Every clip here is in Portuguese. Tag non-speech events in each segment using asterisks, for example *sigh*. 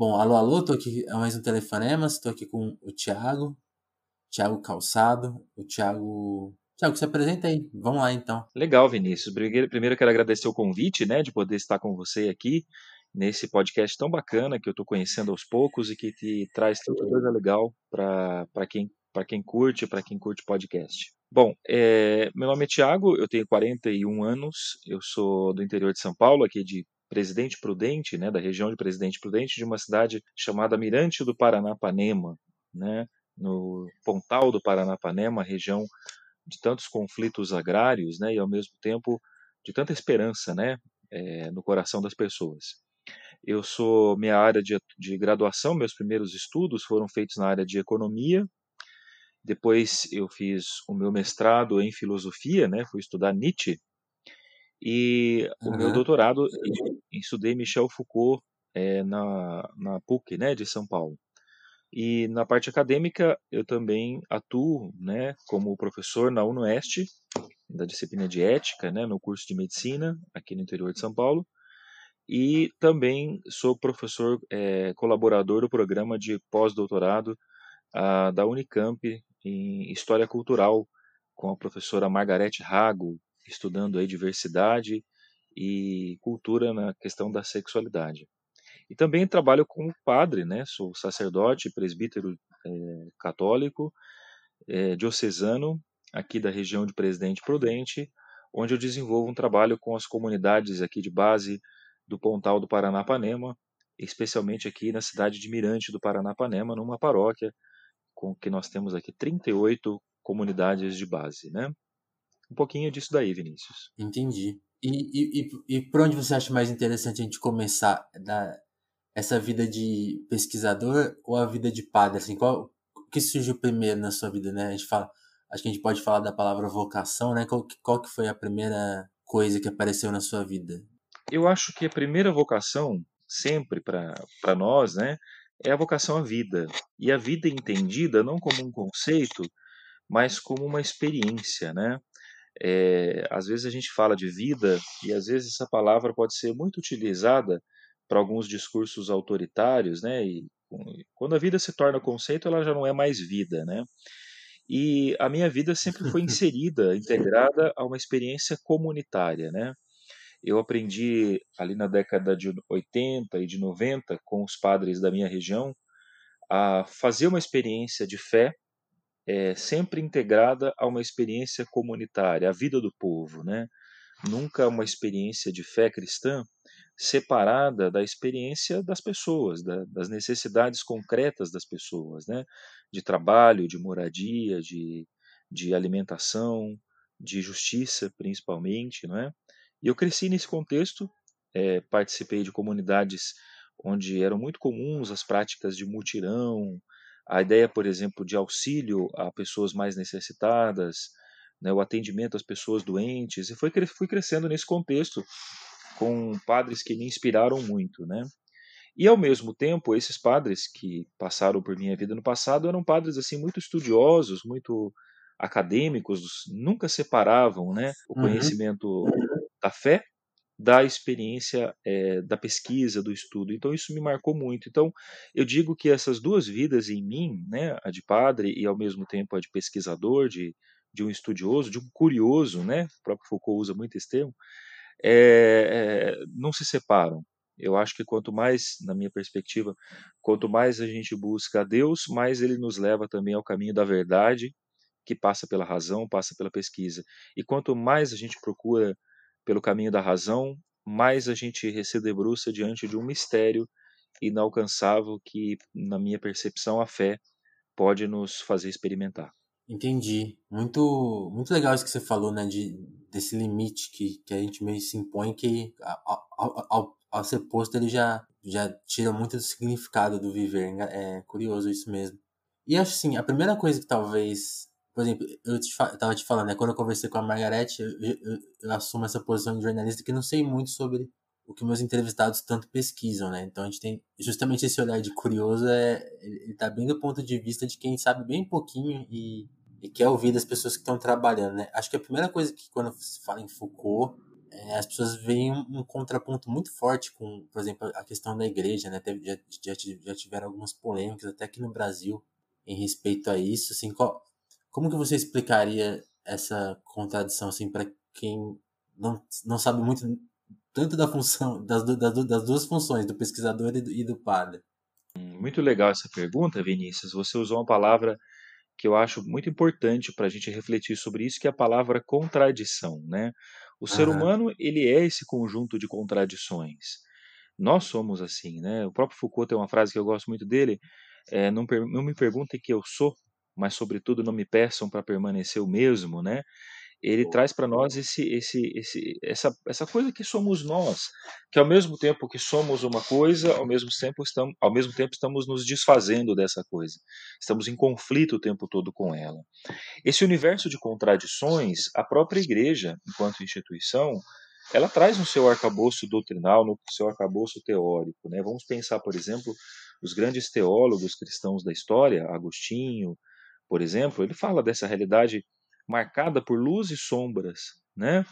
Bom, alô, alô, tô aqui, é mais um Telefonemas, estou aqui com o Thiago, Thiago Calçado, o Thiago... Thiago, se apresenta aí, vamos lá então. Legal, Vinícius. Primeiro quero agradecer o convite, né, de poder estar com você aqui nesse podcast tão bacana que eu estou conhecendo aos poucos e que te traz tanta coisa legal para quem, quem curte, para quem curte podcast. Bom, é, meu nome é Tiago, eu tenho 41 anos, eu sou do interior de São Paulo, aqui de Presidente Prudente, né, da região de Presidente Prudente, de uma cidade chamada Mirante do Paranapanema, né, no Pontal do Paranapanema, região de tantos conflitos agrários, né, e ao mesmo tempo de tanta esperança, né, é, no coração das pessoas. Eu sou minha área de, de graduação, meus primeiros estudos foram feitos na área de economia. Depois eu fiz o meu mestrado em filosofia, né? Fui estudar Nietzsche. E uhum. o meu doutorado estudei Michel Foucault é, na, na PUC, né, de São Paulo. E na parte acadêmica eu também atuo, né, como professor na UNOeste, da disciplina de ética, né, no curso de medicina aqui no interior de São Paulo. E também sou professor é, colaborador do programa de pós-doutorado ah, da Unicamp em História Cultural, com a professora Margarete Rago, estudando aí diversidade e cultura na questão da sexualidade. E também trabalho como padre, né? Sou sacerdote, presbítero é, católico, é, diocesano, aqui da região de Presidente Prudente, onde eu desenvolvo um trabalho com as comunidades aqui de base do Pontal do Paranapanema, especialmente aqui na cidade de Mirante do Paranapanema, numa paróquia com que nós temos aqui 38 comunidades de base, né? Um pouquinho disso daí, Vinícius. Entendi. E, e, e, e por onde você acha mais interessante a gente começar da, essa vida de pesquisador ou a vida de padre? Assim, qual, o que surgiu primeiro na sua vida, né? A gente fala, acho que a gente pode falar da palavra vocação, né? Qual, qual que foi a primeira coisa que apareceu na sua vida? Eu acho que a primeira vocação, sempre para nós, né, é a vocação à vida. E a vida entendida não como um conceito, mas como uma experiência, né? É, às vezes a gente fala de vida e às vezes essa palavra pode ser muito utilizada para alguns discursos autoritários, né? E quando a vida se torna conceito, ela já não é mais vida, né? E a minha vida sempre foi *laughs* inserida, integrada a uma experiência comunitária, né? Eu aprendi ali na década de 80 e de 90 com os padres da minha região a fazer uma experiência de fé é, sempre integrada a uma experiência comunitária, a vida do povo, né? Nunca uma experiência de fé cristã separada da experiência das pessoas, da, das necessidades concretas das pessoas, né? De trabalho, de moradia, de, de alimentação, de justiça, principalmente, não é? E eu cresci nesse contexto, é, participei de comunidades onde eram muito comuns as práticas de mutirão, a ideia, por exemplo, de auxílio a pessoas mais necessitadas, né, o atendimento às pessoas doentes, e foi, fui crescendo nesse contexto com padres que me inspiraram muito, né? E ao mesmo tempo, esses padres que passaram por minha vida no passado eram padres assim muito estudiosos, muito acadêmicos, nunca separavam, né, o uhum. conhecimento da fé, da experiência é, da pesquisa, do estudo. Então isso me marcou muito. Então eu digo que essas duas vidas em mim, né, a de padre e ao mesmo tempo a de pesquisador, de, de um estudioso, de um curioso, né, o próprio Foucault usa muito esse termo, é, é, não se separam. Eu acho que quanto mais, na minha perspectiva, quanto mais a gente busca a Deus, mais ele nos leva também ao caminho da verdade, que passa pela razão, passa pela pesquisa. E quanto mais a gente procura pelo caminho da razão, mais a gente se debruça diante de um mistério inalcançável que, na minha percepção, a fé pode nos fazer experimentar. Entendi. Muito, muito legal isso que você falou, né? De, desse limite que, que a gente meio se impõe, que ao, ao, ao ser posto ele já, já tira muito do significado do viver. É curioso isso mesmo. E acho assim, a primeira coisa que talvez por exemplo, eu, te, te falando, né? Quando eu conversei com a Margarete, eu, eu, eu, assumo essa posição de jornalista que não sei muito sobre o que meus entrevistados tanto pesquisam, né? Então a gente tem justamente esse olhar de curioso, é, ele tá bem do ponto de vista de quem sabe bem pouquinho e, e quer ouvir das pessoas que estão trabalhando, né? Acho que a primeira coisa que quando se fala em Foucault, é, as pessoas veem um, um, contraponto muito forte com, por exemplo, a questão da igreja, né? já, já, já tiveram algumas polêmicas até aqui no Brasil em respeito a isso. Assim, qual, como que você explicaria essa contradição assim para quem não, não sabe muito tanto da função das, das, das duas funções do pesquisador e do, e do padre? Muito legal essa pergunta, Vinícius. Você usou uma palavra que eu acho muito importante para a gente refletir sobre isso, que é a palavra contradição, né? O ser humano, ele é esse conjunto de contradições. Nós somos assim, né? O próprio Foucault tem uma frase que eu gosto muito dele, é, não, não me perguntem que eu sou, mas sobretudo não me peçam para permanecer o mesmo, né? ele traz para nós esse, esse, esse, essa, essa coisa que somos nós, que ao mesmo tempo que somos uma coisa, ao mesmo tempo estamos, ao mesmo tempo estamos nos desfazendo dessa coisa, estamos em conflito o tempo todo com ela. Esse universo de contradições, a própria igreja, enquanto instituição, ela traz no seu arcabouço doutrinal, no seu arcabouço teórico. Né? Vamos pensar, por exemplo, os grandes teólogos cristãos da história, Agostinho, por exemplo, ele fala dessa realidade marcada por luz e sombras, né?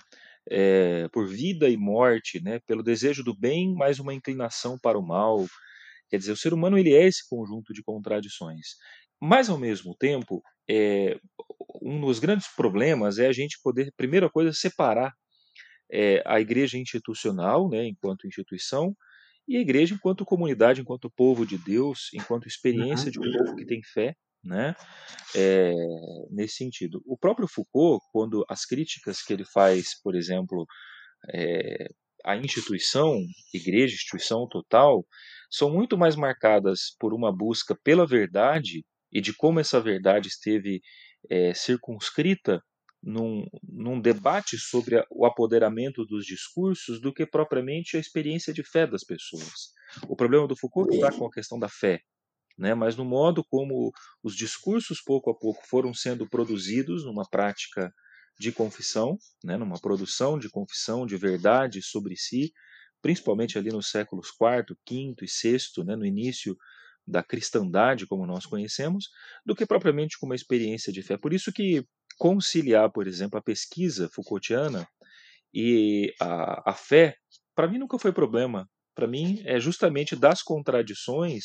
É, por vida e morte, né? Pelo desejo do bem, mais uma inclinação para o mal. Quer dizer, o ser humano ele é esse conjunto de contradições. Mas ao mesmo tempo, é, um dos grandes problemas é a gente poder, primeira coisa, separar é, a igreja institucional, né, enquanto instituição, e a igreja enquanto comunidade, enquanto povo de Deus, enquanto experiência uhum. de um povo que tem fé, né? É, nesse sentido. O próprio Foucault, quando as críticas que ele faz, por exemplo, é, à instituição, igreja, instituição total, são muito mais marcadas por uma busca pela verdade e de como essa verdade esteve é, circunscrita num, num, debate sobre a, o apoderamento dos discursos do que propriamente a experiência de fé das pessoas. O problema do Foucault está com a questão da fé, né, mas no modo como os discursos pouco a pouco foram sendo produzidos numa prática de confissão, né, numa produção de confissão de verdade sobre si, principalmente ali nos séculos IV, V e VI, né, no início da cristandade como nós conhecemos, do que propriamente com uma experiência de fé. Por isso que conciliar, por exemplo, a pesquisa Foucaultiana e a, a fé, para mim nunca foi problema para mim, é justamente das contradições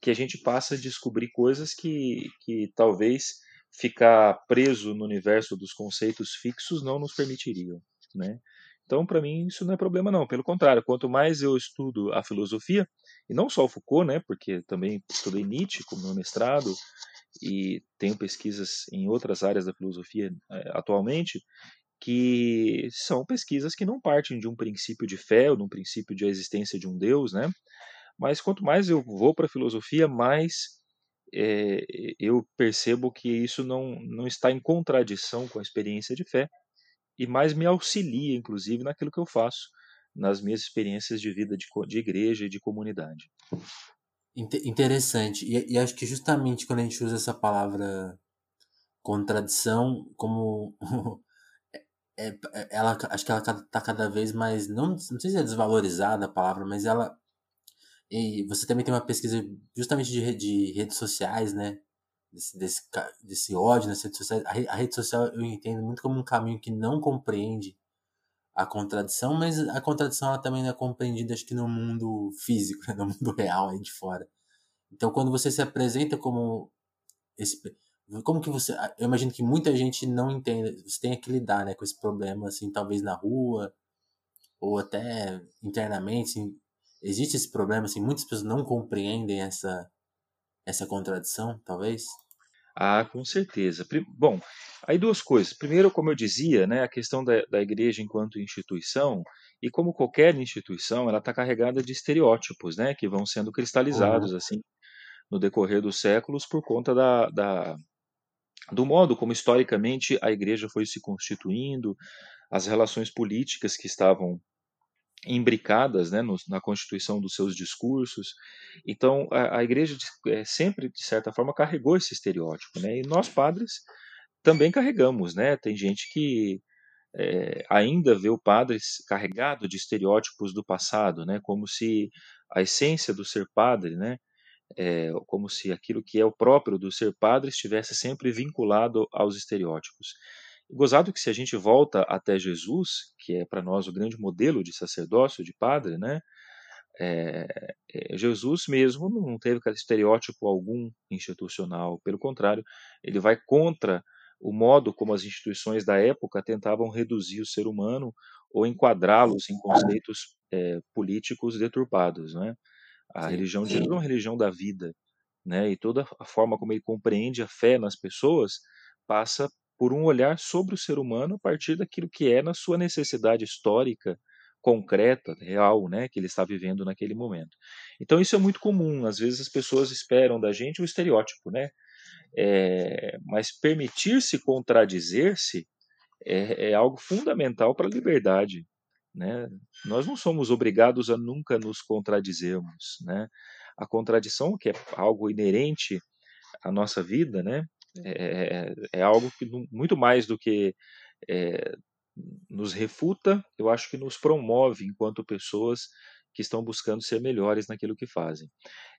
que a gente passa a descobrir coisas que, que talvez ficar preso no universo dos conceitos fixos não nos permitiriam, né? Então, para mim, isso não é problema não. Pelo contrário, quanto mais eu estudo a filosofia, e não só o Foucault, né, porque também estudei Nietzsche como meu mestrado, e tenho pesquisas em outras áreas da filosofia é, atualmente, que são pesquisas que não partem de um princípio de fé ou de um princípio de existência de um Deus, né? Mas quanto mais eu vou para a filosofia, mais é, eu percebo que isso não, não está em contradição com a experiência de fé e mais me auxilia, inclusive, naquilo que eu faço, nas minhas experiências de vida de, de igreja e de comunidade. Interessante. E, e acho que justamente quando a gente usa essa palavra contradição como é, é, ela acho que ela tá cada vez mais não não sei se é desvalorizada a palavra mas ela e você também tem uma pesquisa justamente de, de redes sociais né? Desse, desse, desse ódio nas redes sociais. A, a rede social eu entendo muito como um caminho que não compreende a contradição mas a contradição ela também não é compreendida acho que no mundo físico *laughs* né, no mundo real aí de fora. Então quando você se apresenta como esse como que você. Eu imagino que muita gente não entende. Você tem que lidar né, com esse problema, assim, talvez na rua, ou até internamente. Assim, existe esse problema, assim, muitas pessoas não compreendem essa, essa contradição, talvez? Ah, com certeza. Bom, aí duas coisas. Primeiro, como eu dizia, né, a questão da, da igreja enquanto instituição, e como qualquer instituição, ela está carregada de estereótipos, né, que vão sendo cristalizados, uhum. assim, no decorrer dos séculos por conta da, da, do modo como historicamente a igreja foi se constituindo, as relações políticas que estavam imbricadas né, no, na constituição dos seus discursos. Então, a, a igreja é, sempre, de certa forma, carregou esse estereótipo. Né? E nós, padres, também carregamos. Né? Tem gente que é, ainda vê o padre carregado de estereótipos do passado, né? como se a essência do ser padre né, é, como se aquilo que é o próprio do ser padre estivesse sempre vinculado aos estereótipos. Gozado que se a gente volta até Jesus, que é para nós o grande modelo de sacerdócio, de padre, né? É, Jesus mesmo não teve estereótipo algum institucional, pelo contrário, ele vai contra o modo como as instituições da época tentavam reduzir o ser humano ou enquadrá-los em conceitos é, políticos deturpados. Né? A sim, religião de Jesus é uma religião da vida, né? e toda a forma como ele compreende a fé nas pessoas passa por um olhar sobre o ser humano a partir daquilo que é na sua necessidade histórica, concreta, real, né, que ele está vivendo naquele momento. Então isso é muito comum. Às vezes as pessoas esperam da gente o estereótipo, né? É, mas permitir-se contradizer-se é, é, algo fundamental para a liberdade. Né? Nós não somos obrigados a nunca nos contradizermos. Né? A contradição, que é algo inerente à nossa vida, né? é, é, é algo que muito mais do que é, nos refuta, eu acho que nos promove enquanto pessoas que estão buscando ser melhores naquilo que fazem.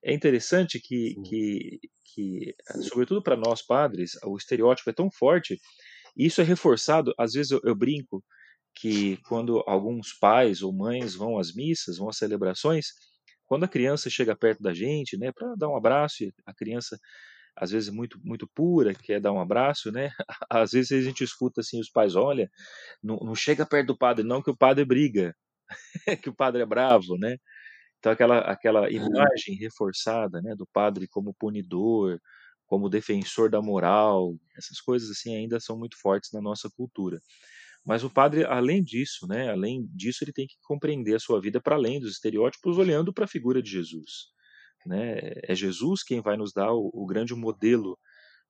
É interessante que, que, que sobretudo para nós padres, o estereótipo é tão forte, e isso é reforçado, às vezes eu, eu brinco que quando alguns pais ou mães vão às missas, vão às celebrações, quando a criança chega perto da gente, né, para dar um abraço, a criança às vezes muito muito pura, quer dar um abraço, né? *laughs* Às vezes a gente escuta assim os pais, olha, não, não chega perto do padre não que o padre briga, *laughs* que o padre é bravo, né? Então aquela aquela imagem reforçada, né, do padre como punidor, como defensor da moral, essas coisas assim ainda são muito fortes na nossa cultura. Mas o padre, além disso, né, além disso, ele tem que compreender a sua vida para além dos estereótipos, olhando para a figura de Jesus. Né? É Jesus quem vai nos dar o, o grande modelo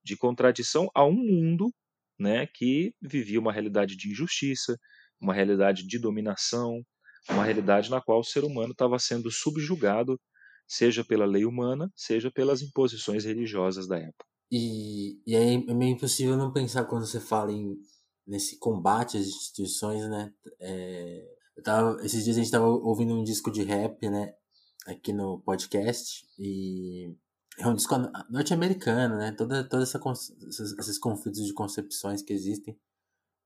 de contradição a um mundo né, que vivia uma realidade de injustiça, uma realidade de dominação, uma realidade na qual o ser humano estava sendo subjugado, seja pela lei humana, seja pelas imposições religiosas da época. E, e é, é meio impossível não pensar quando você fala em, nesse combate às instituições, né? É, eu tava, esses dias a gente estava ouvindo um disco de rap, né? aqui no podcast e é um disco norte-americano, né? Toda, toda essa, esses conflitos de concepções que existem,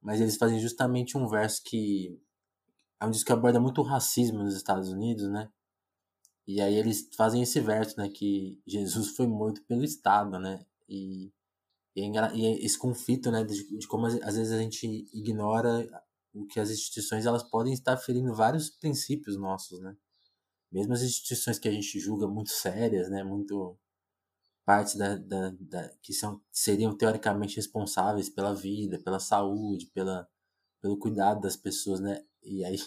mas eles fazem justamente um verso que é um disco que aborda muito o racismo nos Estados Unidos, né? E aí eles fazem esse verso, né? Que Jesus foi morto pelo Estado, né? E, e, é, é esse conflito, né? De, de como às vezes a gente ignora o que as instituições elas podem estar ferindo vários princípios nossos, né? mesmo as instituições que a gente julga muito sérias, né, muito partes da, da, da, que são seriam teoricamente responsáveis pela vida, pela saúde, pela pelo cuidado das pessoas, né? E aí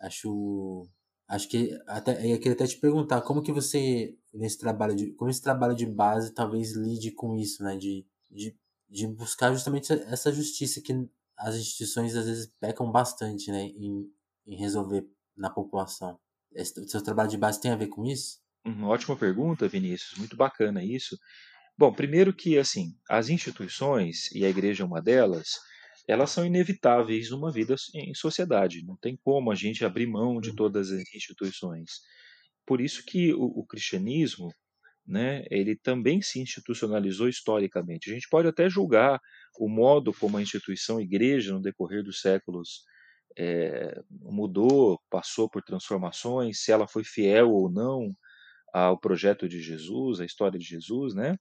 acho acho que até eu queria até te perguntar como que você nesse trabalho de como esse trabalho de base talvez lide com isso, né? De, de, de buscar justamente essa justiça que as instituições às vezes pecam bastante, né? Em, em resolver na população. O seu trabalho de base tem a ver com isso? Uhum, ótima pergunta, Vinícius. Muito bacana isso. Bom, primeiro que assim, as instituições e a igreja é uma delas, elas são inevitáveis numa vida em sociedade. Não tem como a gente abrir mão de uhum. todas as instituições. Por isso que o, o cristianismo, né, ele também se institucionalizou historicamente. A gente pode até julgar o modo como a instituição igreja no decorrer dos séculos é, mudou, passou por transformações, se ela foi fiel ou não ao projeto de Jesus, à história de Jesus, né?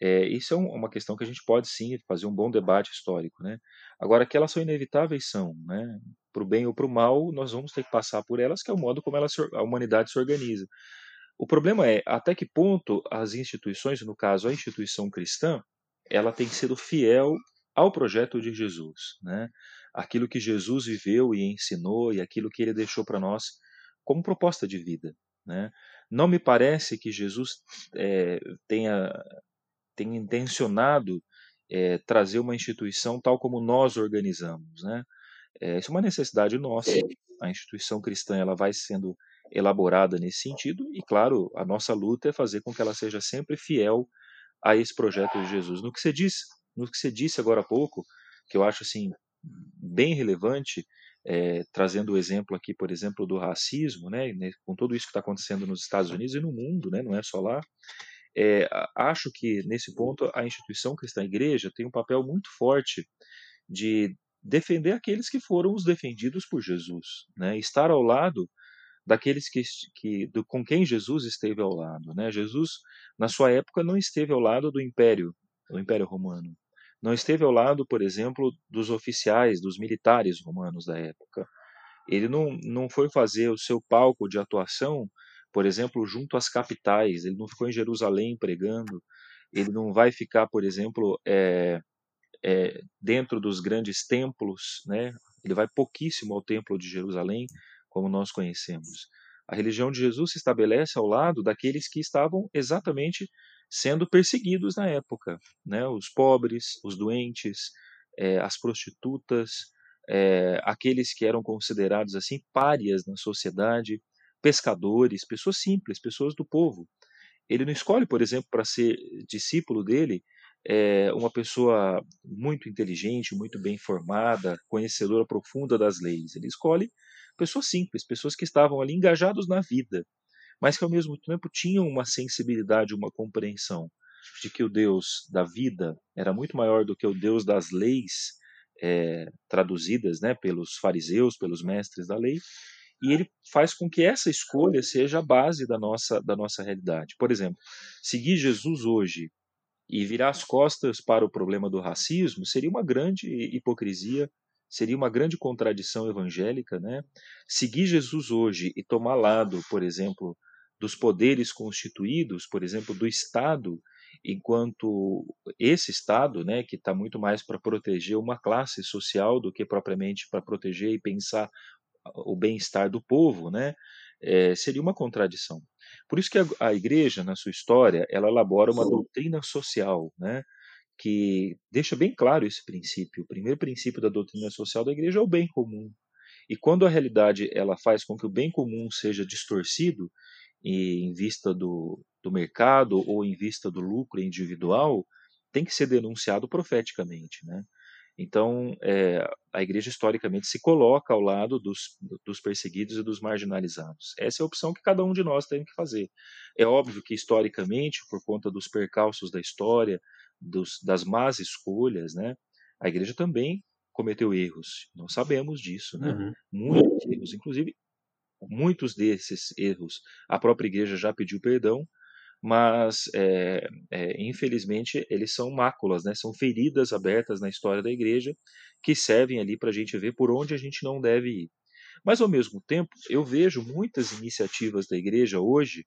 É, isso é um, uma questão que a gente pode sim fazer um bom debate histórico, né? Agora que elas são inevitáveis são, né? Para o bem ou para o mal, nós vamos ter que passar por elas, que é o modo como ela, a humanidade se organiza. O problema é até que ponto as instituições, no caso a instituição cristã, ela tem sido fiel ao projeto de Jesus, né? aquilo que Jesus viveu e ensinou e aquilo que ele deixou para nós como proposta de vida. Né? Não me parece que Jesus é, tenha, tenha intencionado é, trazer uma instituição tal como nós organizamos. Né? É, isso é uma necessidade nossa. A instituição cristã ela vai sendo elaborada nesse sentido e, claro, a nossa luta é fazer com que ela seja sempre fiel a esse projeto de Jesus. No que você disse, no que você disse agora há pouco, que eu acho assim bem relevante, é, trazendo o exemplo aqui, por exemplo, do racismo, né, com tudo isso que está acontecendo nos Estados Unidos e no mundo, né, não é só lá. É, acho que nesse ponto a instituição cristã a igreja tem um papel muito forte de defender aqueles que foram os defendidos por Jesus, né? Estar ao lado daqueles que, que do, com quem Jesus esteve ao lado, né? Jesus na sua época não esteve ao lado do império, do Império Romano. Não esteve ao lado, por exemplo, dos oficiais, dos militares romanos da época. Ele não, não foi fazer o seu palco de atuação, por exemplo, junto às capitais. Ele não ficou em Jerusalém pregando. Ele não vai ficar, por exemplo, é, é, dentro dos grandes templos, né? Ele vai pouquíssimo ao templo de Jerusalém, como nós conhecemos. A religião de Jesus se estabelece ao lado daqueles que estavam exatamente sendo perseguidos na época, né? Os pobres, os doentes, é, as prostitutas, é, aqueles que eram considerados assim párias na sociedade, pescadores, pessoas simples, pessoas do povo. Ele não escolhe, por exemplo, para ser discípulo dele, é uma pessoa muito inteligente, muito bem formada, conhecedora profunda das leis. Ele escolhe pessoas simples, pessoas que estavam ali engajados na vida, mas que ao mesmo tempo tinham uma sensibilidade, uma compreensão de que o Deus da vida era muito maior do que o Deus das leis é, traduzidas né, pelos fariseus, pelos mestres da lei, e ele faz com que essa escolha seja a base da nossa, da nossa realidade. Por exemplo, seguir Jesus hoje e virar as costas para o problema do racismo seria uma grande hipocrisia, seria uma grande contradição evangélica, né? Seguir Jesus hoje e tomar lado, por exemplo, dos poderes constituídos, por exemplo, do Estado, enquanto esse Estado, né, que está muito mais para proteger uma classe social do que propriamente para proteger e pensar o bem-estar do povo, né, é, seria uma contradição. Por isso que a, a, igreja, na sua história, ela elabora uma doutrina social, né, que deixa bem claro esse princípio. O primeiro princípio da doutrina social da igreja é o bem comum. E quando a realidade ela faz com que o bem comum seja distorcido em vista do, do mercado ou em vista do lucro individual, tem que ser denunciado profeticamente, né? Então, é, a igreja historicamente se coloca ao lado dos, dos perseguidos e dos marginalizados. Essa é a opção que cada um de nós tem que fazer. É óbvio que, historicamente, por conta dos percalços da história, dos, das más escolhas, né, a igreja também cometeu erros. Não sabemos disso, né? Uhum. Muitos erros, inclusive, muitos desses erros a própria igreja já pediu perdão, mas é, é, infelizmente eles são máculas, né? são feridas abertas na história da igreja que servem ali para a gente ver por onde a gente não deve ir. Mas ao mesmo tempo, eu vejo muitas iniciativas da igreja hoje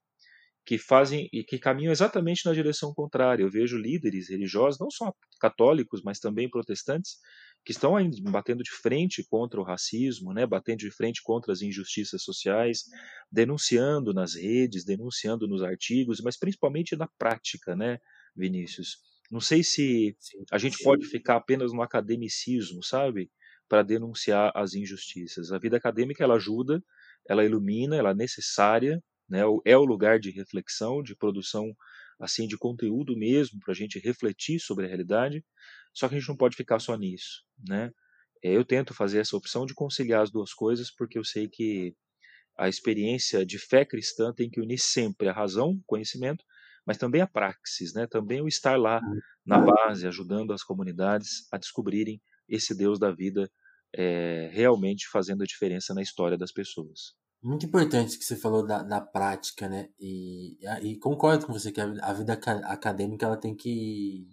que fazem e que caminham exatamente na direção contrária. Eu vejo líderes religiosos, não só católicos, mas também protestantes, que estão batendo de frente contra o racismo, né, batendo de frente contra as injustiças sociais, denunciando nas redes, denunciando nos artigos, mas principalmente na prática, né, Vinícius? Não sei se a gente pode ficar apenas no academicismo, sabe, para denunciar as injustiças. A vida acadêmica ela ajuda, ela ilumina, ela é necessária, né, é o lugar de reflexão, de produção assim de conteúdo mesmo para a gente refletir sobre a realidade. Só que a gente não pode ficar só nisso, né? É, eu tento fazer essa opção de conciliar as duas coisas porque eu sei que a experiência de fé cristã tem que unir sempre a razão, o conhecimento, mas também a praxis, né? Também o estar lá na base, ajudando as comunidades a descobrirem esse Deus da vida é, realmente fazendo a diferença na história das pessoas. Muito importante que você falou da, da prática, né? E, e concordo com você que a, vida acadêmica ela tem que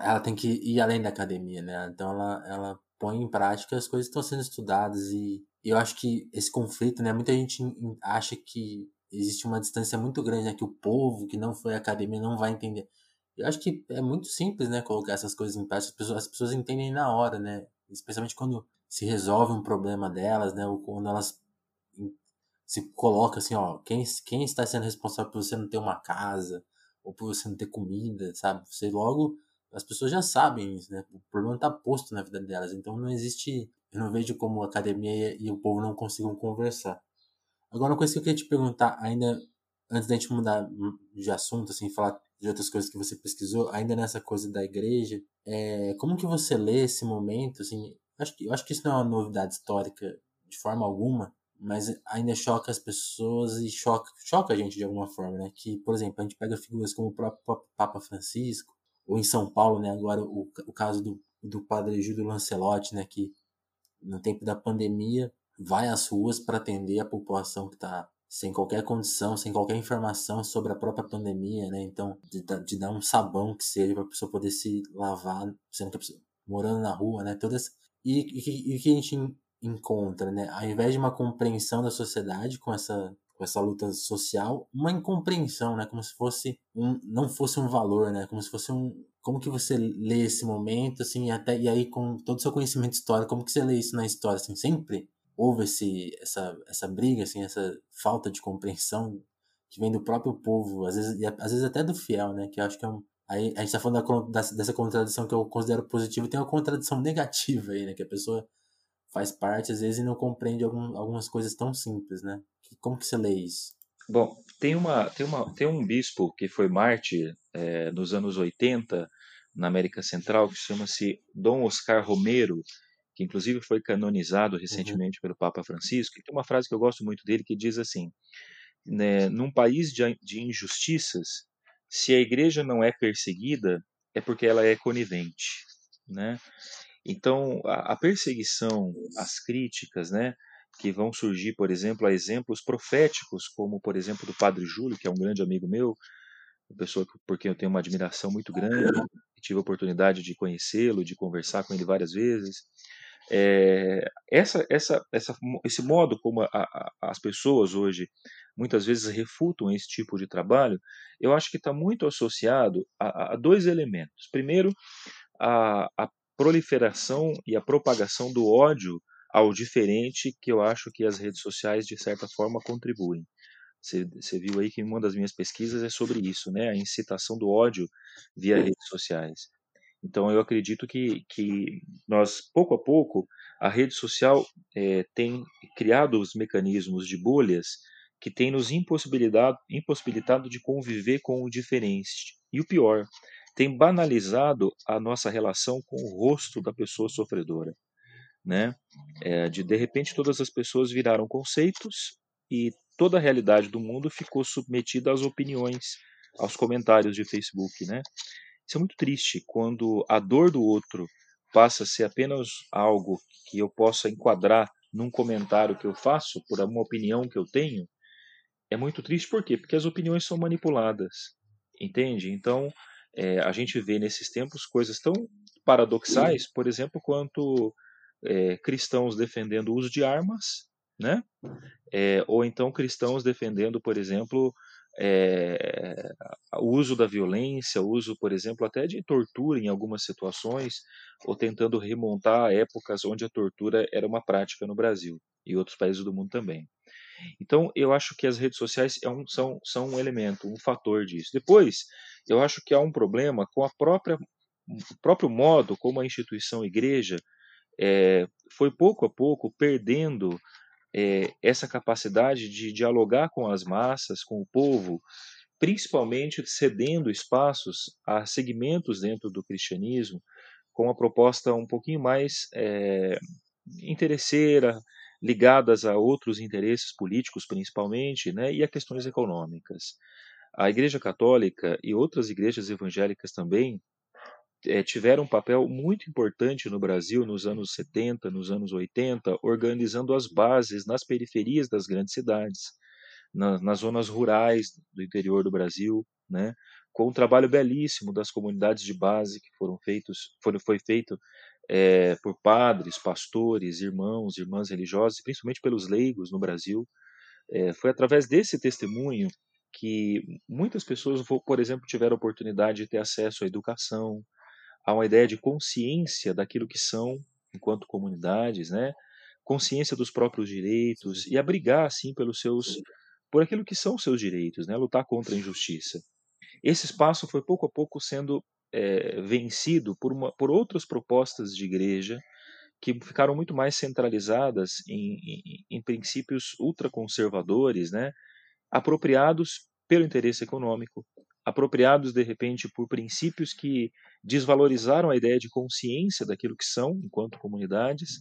ela tem que ir além da academia, né? Então ela, ela põe em prática as coisas que estão sendo estudadas e eu acho que esse conflito, né? Muita gente acha que existe uma distância muito grande, né? Que o povo que não foi à academia não vai entender. Eu acho que é muito simples, né? Colocar essas coisas em prática. As pessoas, as pessoas entendem na hora, né? Especialmente quando se resolve um problema delas, né? Ou quando elas se coloca assim, ó, quem, quem está sendo responsável por você não ter uma casa ou por você não ter comida, sabe? Você logo as pessoas já sabem isso, né? O problema está posto na vida delas, então não existe, eu não vejo como a academia e o povo não consigam conversar. Agora uma coisa que eu queria te perguntar ainda antes da gente mudar de assunto, assim, falar de outras coisas que você pesquisou, ainda nessa coisa da igreja, é, como que você lê esse momento, assim, acho que, eu acho que isso não é uma novidade histórica de forma alguma, mas ainda choca as pessoas e choca, choca a gente de alguma forma, né? Que, por exemplo, a gente pega figuras como o próprio Papa Francisco, ou em São Paulo, né? Agora o, o caso do, do padre Júlio Lancelotti, né? Que no tempo da pandemia, vai às ruas para atender a população que está sem qualquer condição, sem qualquer informação sobre a própria pandemia, né? Então, de, de dar um sabão que seja para a pessoa poder se lavar, sendo que a pessoa, morando na rua, né? Todas e o que a gente encontra, né? Ao invés de uma compreensão da sociedade com essa com essa luta social, uma incompreensão, né? Como se fosse um não fosse um valor, né? Como se fosse um como que você lê esse momento assim, até e aí com todo o seu conhecimento histórico, como que você lê isso na história assim, sempre houve esse, essa, essa briga, assim, essa falta de compreensão que vem do próprio povo, às vezes, e às vezes até do fiel, né? Que eu acho que é um. Aí a gente tá falando da, dessa contradição que eu considero positiva, tem uma contradição *laughs* negativa aí, né? Que a pessoa faz parte, às vezes, e não compreende algum, algumas coisas tão simples, né? Como que você lê isso? Bom, tem, uma, tem, uma, tem um bispo que foi mártir é, nos anos 80 na América Central, que chama-se Dom Oscar Romero, que inclusive foi canonizado uhum. recentemente uhum. pelo Papa Francisco, e tem uma frase que eu gosto muito dele que diz assim: né, num país de, de injustiças, se a igreja não é perseguida, é porque ela é conivente, né? Então, a, a perseguição, as críticas, né, que vão surgir, por exemplo, a exemplos proféticos, como, por exemplo, do Padre Júlio, que é um grande amigo meu, uma pessoa por quem eu tenho uma admiração muito grande, tive a oportunidade de conhecê-lo, de conversar com ele várias vezes. É, essa, essa, essa, esse modo como a, a, as pessoas hoje muitas vezes refutam esse tipo de trabalho, eu acho que está muito associado a, a, dois elementos. Primeiro, a, proliferação e a propagação do ódio ao diferente, que eu acho que as redes sociais, de certa forma, contribuem. Você, viu aí que uma das minhas pesquisas é sobre isso, né? A incitação do ódio via redes sociais. Então, eu acredito que, que nós, pouco a pouco, a rede social é, tem criado os mecanismos de bolhas que tem nos impossibilitado, impossibilitado de conviver com o diferente. E o pior, tem banalizado a nossa relação com o rosto da pessoa sofredora. Né? É, de de repente todas as pessoas viraram conceitos e toda a realidade do mundo ficou submetida às opiniões, aos comentários de Facebook, né? Isso é muito triste quando a dor do outro passa a ser apenas algo que eu possa enquadrar num comentário que eu faço por uma opinião que eu tenho. É muito triste por quê? Porque as opiniões são manipuladas, entende? Então, é, a gente vê nesses tempos coisas tão paradoxais, por exemplo, quanto é, cristãos defendendo o uso de armas, né? É, ou então cristãos defendendo, por exemplo, é, o uso da violência, o uso, por exemplo, até de tortura em algumas situações, ou tentando remontar épocas onde a tortura era uma prática no Brasil e outros países do mundo também. Então, eu acho que as redes sociais é um, são, são um elemento, um fator disso. Depois, eu acho que há um problema com a própria o próprio modo como a instituição igreja é, foi pouco a pouco perdendo é, essa capacidade de dialogar com as massas, com o povo, principalmente cedendo espaços a segmentos dentro do cristianismo com uma proposta um pouquinho mais é, interesseira, ligadas a outros interesses políticos principalmente, né, e a questões econômicas. A Igreja Católica e outras igrejas evangélicas também é, tiveram um papel muito importante no Brasil nos anos 70, nos anos 80, organizando as bases nas periferias das grandes cidades, na, nas zonas rurais do interior do Brasil, né, com um trabalho belíssimo das comunidades de base que foram feitos, foi, foi feito é, por padres, pastores, irmãos, irmãs religiosas, principalmente pelos leigos no Brasil. É, foi através desse testemunho que muitas pessoas, por exemplo, tiveram a oportunidade de ter acesso à educação, há uma ideia de consciência daquilo que são enquanto comunidades, né? Consciência dos próprios direitos e abrigar assim pelos seus por aquilo que são seus direitos, né? Lutar contra a injustiça. Esse espaço foi pouco a pouco sendo é, vencido por, uma, por outras propostas de igreja que ficaram muito mais centralizadas em, em, em princípios ultraconservadores, né? Apropriados pelo interesse econômico, apropriados de repente por princípios que desvalorizaram a ideia de consciência daquilo que são enquanto comunidades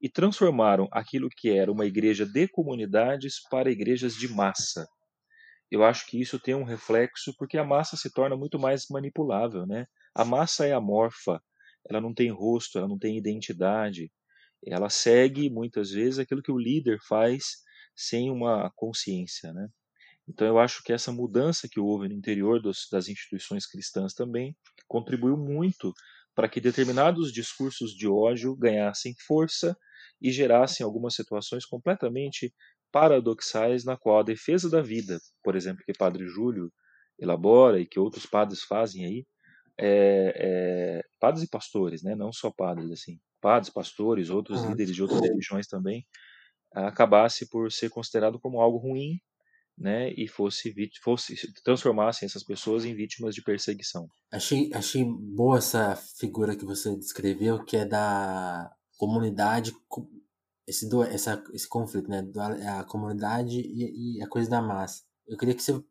e transformaram aquilo que era uma igreja de comunidades para igrejas de massa. Eu acho que isso tem um reflexo porque a massa se torna muito mais manipulável, né? A massa é amorfa, ela não tem rosto, ela não tem identidade. ela segue muitas vezes aquilo que o líder faz sem uma consciência, né? Então eu acho que essa mudança que houve no interior dos, das instituições cristãs também contribuiu muito para que determinados discursos de ódio ganhassem força e gerassem algumas situações completamente paradoxais na qual a defesa da vida, por exemplo, que Padre Júlio elabora e que outros padres fazem aí, é, é, padres e pastores, né? não só padres, assim, padres, pastores, outros líderes de outras religiões também, acabasse por ser considerado como algo ruim, né, e fosse, fosse transformassem essas pessoas em vítimas de perseguição. Achei, achei boa essa figura que você descreveu, que é da comunidade, esse, do, essa, esse conflito, né, a comunidade e, e a coisa da massa. Eu queria que você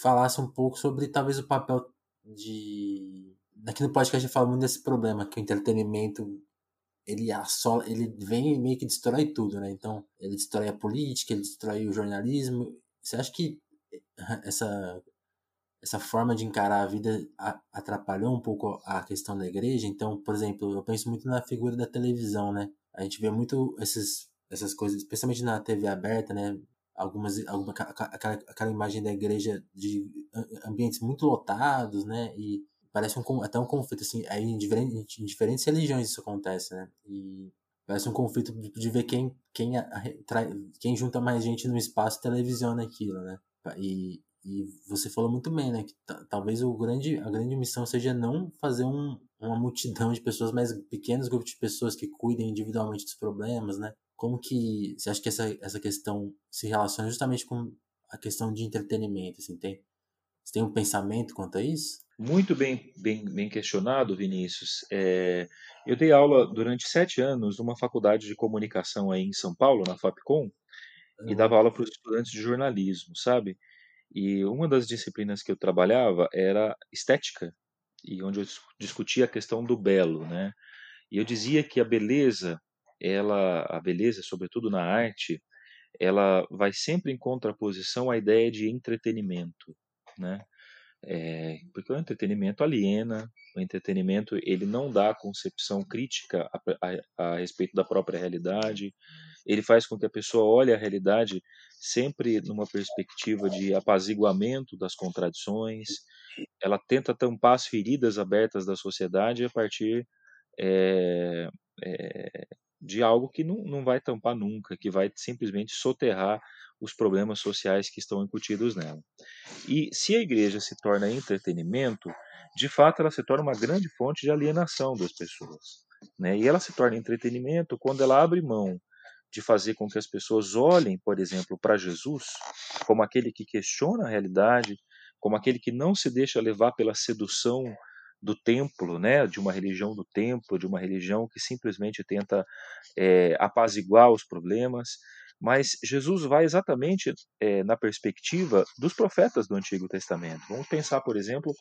falasse um pouco sobre talvez o papel de. Aqui no podcast a gente fala muito desse problema, que o entretenimento ele assola, ele vem e meio que destrói tudo, né? Então, ele destrói a política, ele destrói o jornalismo. Você acha que essa essa forma de encarar a vida atrapalhou um pouco a questão da igreja? Então, por exemplo, eu penso muito na figura da televisão, né? A gente vê muito esses, essas coisas, especialmente na TV aberta, né? Algumas, alguma, aquela, aquela imagem da igreja de ambientes muito lotados, né? E parece um, até um conflito, assim, aí em diferentes, em diferentes religiões isso acontece, né? E parece um conflito de ver quem, quem, quem junta mais gente no espaço televisiona aquilo, né? E, e você falou muito bem, né? Que talvez o grande, a grande missão seja não fazer um, uma multidão de pessoas, mas pequenos grupos de pessoas que cuidem individualmente dos problemas, né? Como que você acha que essa, essa questão se relaciona justamente com a questão de entretenimento? Assim, tem, você tem um pensamento quanto a isso? Muito bem, bem, bem questionado, Vinícius. É, eu dei aula durante sete anos numa faculdade de comunicação aí em São Paulo, na FAPCOM, uhum. e dava aula para os estudantes de jornalismo, sabe? E uma das disciplinas que eu trabalhava era estética, e onde eu discutia a questão do belo, né? E eu dizia que a beleza, ela, a beleza, sobretudo na arte, ela vai sempre em contraposição à ideia de entretenimento, né? É, porque o entretenimento aliena, o entretenimento ele não dá concepção crítica a, a, a, respeito da própria realidade, ele faz com que a pessoa olhe a realidade sempre numa perspectiva de apaziguamento das contradições, ela tenta tampar as feridas abertas da sociedade a partir é, é, de algo que não, não vai tampar nunca, que vai simplesmente soterrar os problemas sociais que estão incutidos nela. E se a igreja se torna entretenimento, de fato ela se torna uma grande fonte de alienação das pessoas. Né? E ela se torna entretenimento quando ela abre mão de fazer com que as pessoas olhem, por exemplo, para Jesus como aquele que questiona a realidade, como aquele que não se deixa levar pela sedução do templo, né, de uma religião do templo, de uma religião que simplesmente tenta é, apaziguar os problemas, mas Jesus vai exatamente é, na perspectiva dos profetas do Antigo Testamento. Vamos pensar, por exemplo,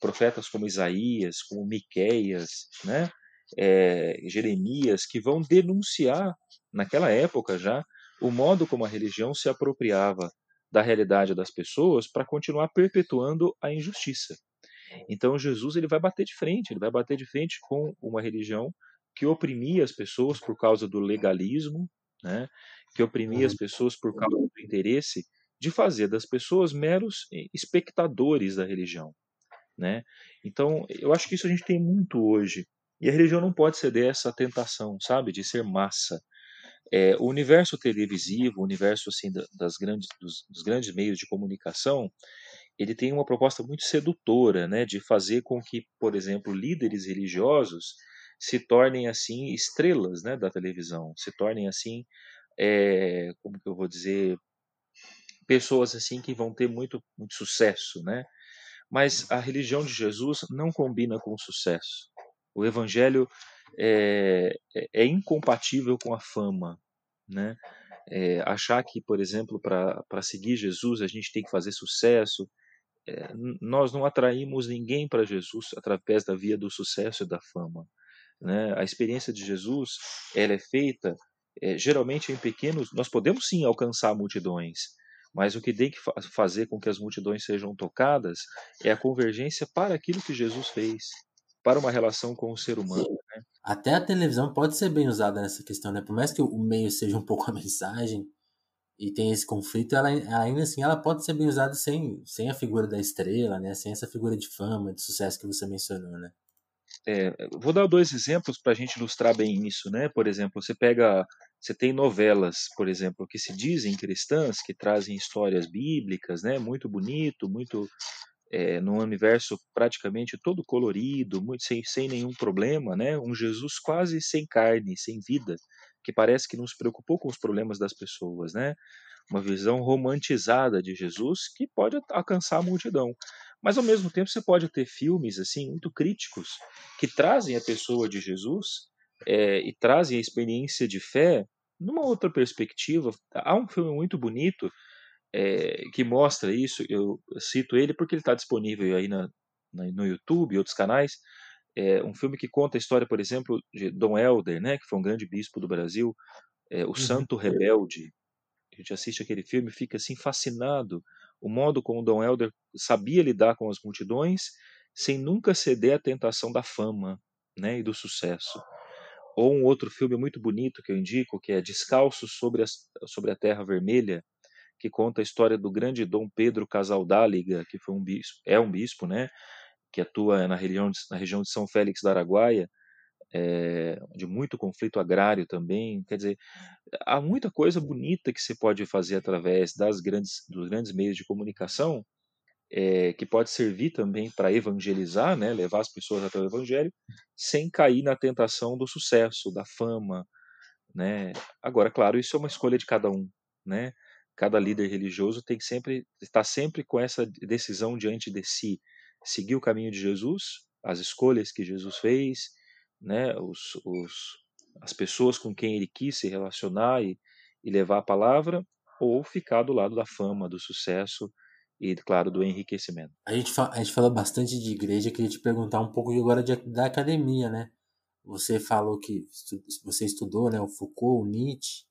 profetas como Isaías, como Miqueias, né? É, Jeremias, que vão denunciar, naquela época já, o modo como a religião se apropriava da realidade das pessoas para continuar perpetuando a injustiça. Então Jesus ele vai bater de frente, ele vai bater de frente com uma religião que oprimia as pessoas por causa do legalismo, né? que oprimia as pessoas por causa do interesse de fazer das pessoas meros eh, espectadores da religião. Né? Então, eu acho que isso a gente tem muito hoje. E a religião não pode ceder essa tentação, sabe, de ser massa. É, o universo televisivo, o universo assim das grandes, dos, dos, grandes meios de comunicação, ele tem uma proposta muito sedutora, né, de fazer com que, por exemplo, líderes religiosos se tornem assim estrelas, né, da televisão, se tornem assim é, como que eu vou dizer, pessoas assim que vão ter muito, muito sucesso, né? Mas a religião de Jesus não combina com o sucesso. O evangelho é, é, incompatível com a fama, né? É, achar que, por exemplo, para seguir Jesus a gente tem que fazer sucesso, é, nós não atraímos ninguém para Jesus através da via do sucesso e da fama. Né? A experiência de Jesus ela é feita é, geralmente em pequenos, nós podemos sim alcançar multidões, mas o que tem que fa fazer com que as multidões sejam tocadas é a convergência para aquilo que Jesus fez, para uma relação com o ser humano. Né? até a televisão pode ser bem usada nessa questão, né? Por mais que o meio seja um *laughs* pouco a mensagem e tenha esse conflito, ela ainda assim ela pode ser bem usada sem, sem a figura da estrela, né? Sem essa figura de fama, de sucesso que você mencionou, né? É, vou dar dois exemplos para a gente ilustrar bem isso, né? Por exemplo, você pega, você tem novelas, por exemplo, que se dizem cristãs, que trazem histórias bíblicas, né? Muito bonito, muito é, num universo praticamente todo colorido, muito sem, sem nenhum problema, né? Um Jesus quase sem carne, sem vida, que parece que não se preocupou com os problemas das pessoas, né? Uma visão romantizada de Jesus que pode alcançar a multidão. Mas ao mesmo tempo você pode ter filmes assim muito críticos que trazem a pessoa de Jesus é, e trazem a experiência de fé numa outra perspectiva. Há um filme muito bonito é, que mostra isso, eu cito ele porque ele está disponível aí na, na, no YouTube e outros canais. É um filme que conta a história, por exemplo, de Dom Helder, né, que foi um grande bispo do Brasil, é, o uhum. Santo Rebelde. A gente assiste aquele filme e fica assim fascinado o modo como Dom Helder sabia lidar com as multidões sem nunca ceder à tentação da fama né, e do sucesso. Ou um outro filme muito bonito que eu indico, que é Descalço sobre, as, sobre a Terra Vermelha, que conta a história do grande Dom Pedro Casaldáliga, que foi um bispo, é um bispo, né, que atua na região de, na região de São Félix da Araguaia, é, de muito conflito agrário também. Quer dizer, há muita coisa bonita que se pode fazer através das grandes, dos grandes meios de comunicação, é, que pode servir também para evangelizar, né, levar as pessoas até o evangelho, sem cair na tentação do sucesso, da fama, né? Agora, claro, isso é uma escolha de cada um, né? cada líder religioso tem que sempre estar sempre com essa decisão diante de si, seguir o caminho de Jesus, as escolhas que Jesus fez, né, os, os, as pessoas com quem ele quis se relacionar e, e levar a palavra, ou ficar do lado da fama, do sucesso e, claro, do enriquecimento. A gente, a gente falou bastante de igreja, queria te perguntar um pouco agora de, da academia, né? Você falou que você estudou, né, o Foucault, o Nietzsche,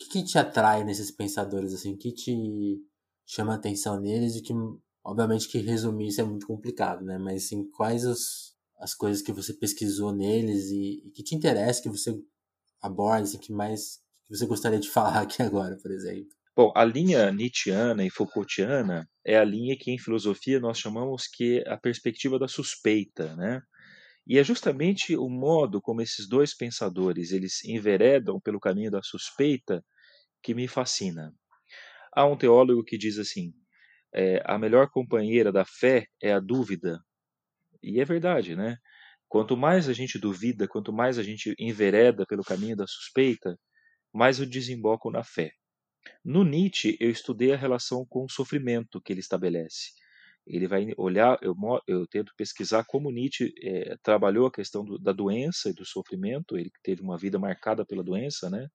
o que, que te atrai nesses pensadores, assim? O que te chama a atenção neles e que, obviamente, que resumir isso é muito complicado, né? Mas, assim, quais os, as coisas que você pesquisou neles e, e que te interessa, que você aborda, assim, que mais que você gostaria de *laughs* falar aqui agora, por exemplo? Bom, a linha Nietzscheana e Foucaultiana é a linha que em filosofia nós chamamos que a perspectiva da suspeita, né? E é justamente o modo como esses dois pensadores eles enveredam pelo caminho da suspeita que me fascina. Há um teólogo que diz assim: é, a melhor companheira da fé é a dúvida. E é verdade, né? Quanto mais a gente duvida, quanto mais a gente envereda pelo caminho da suspeita, mais eu desemboco na fé. No Nietzsche, eu estudei a relação com o sofrimento que ele estabelece ele vai olhar, eu, eu tento pesquisar como Nietzsche é, trabalhou a questão do, da doença e do sofrimento, ele teve uma vida marcada pela doença, né?